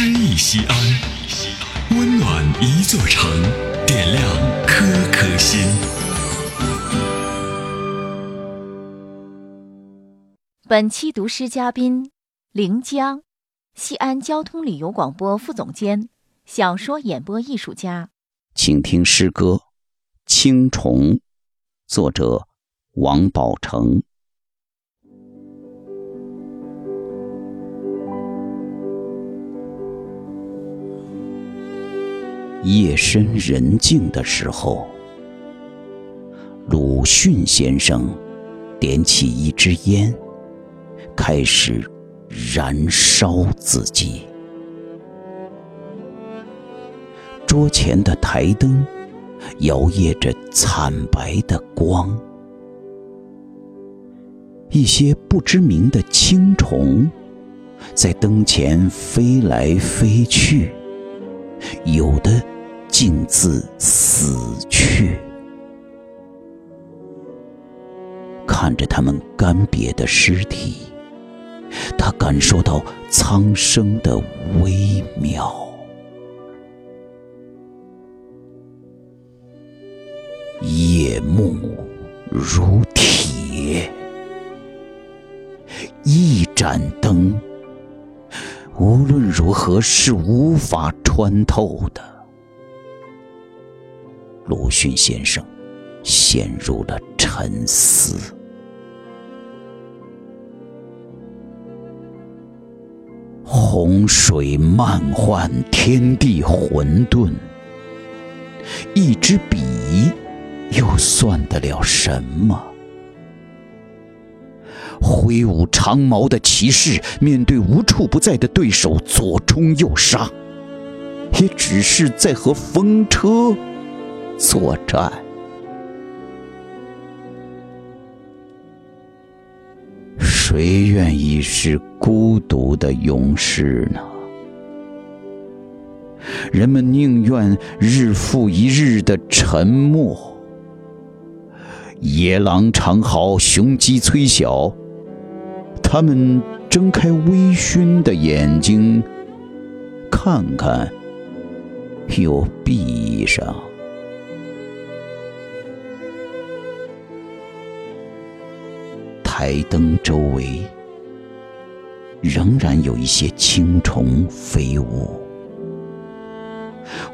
诗意西安，温暖一座城，点亮颗颗心。本期读诗嘉宾：临江，西安交通旅游广播副总监，小说演播艺术家。请听诗歌《青虫》，作者王宝成。夜深人静的时候，鲁迅先生点起一支烟，开始燃烧自己。桌前的台灯摇曳着惨白的光，一些不知名的青虫在灯前飞来飞去，有的。径自死去，看着他们干瘪的尸体，他感受到苍生的微妙。夜幕如铁，一盏灯，无论如何是无法穿透的。鲁迅先生陷入了沉思。洪水漫唤天地混沌，一支笔又算得了什么？挥舞长矛的骑士面对无处不在的对手，左冲右杀，也只是在和风车。作战，谁愿意是孤独的勇士呢？人们宁愿日复一日的沉默。野狼长嚎，雄鸡催晓，他们睁开微醺的眼睛，看看，又闭上。台灯周围仍然有一些青虫飞舞，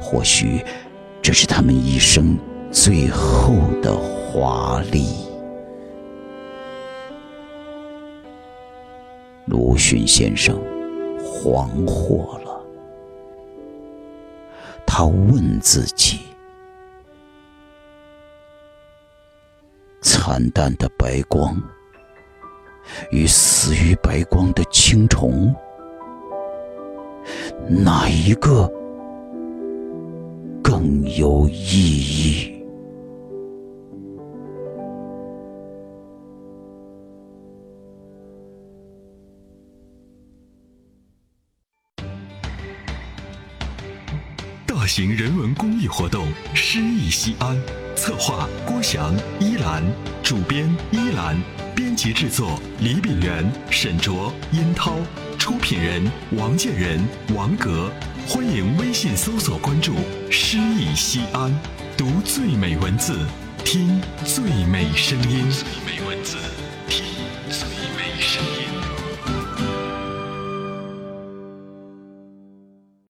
或许这是他们一生最后的华丽。鲁迅先生惶惑了，他问自己：惨淡的白光。与死于白光的青虫，哪一个更有意义？大型人文公益活动《诗意西安》，策划郭翔、依兰，主编依兰。编及制作：李炳元、沈卓、殷涛，出品人：王建仁、王格。欢迎微信搜索关注“诗意西安”，读最美文字，听最美声音。最美文字。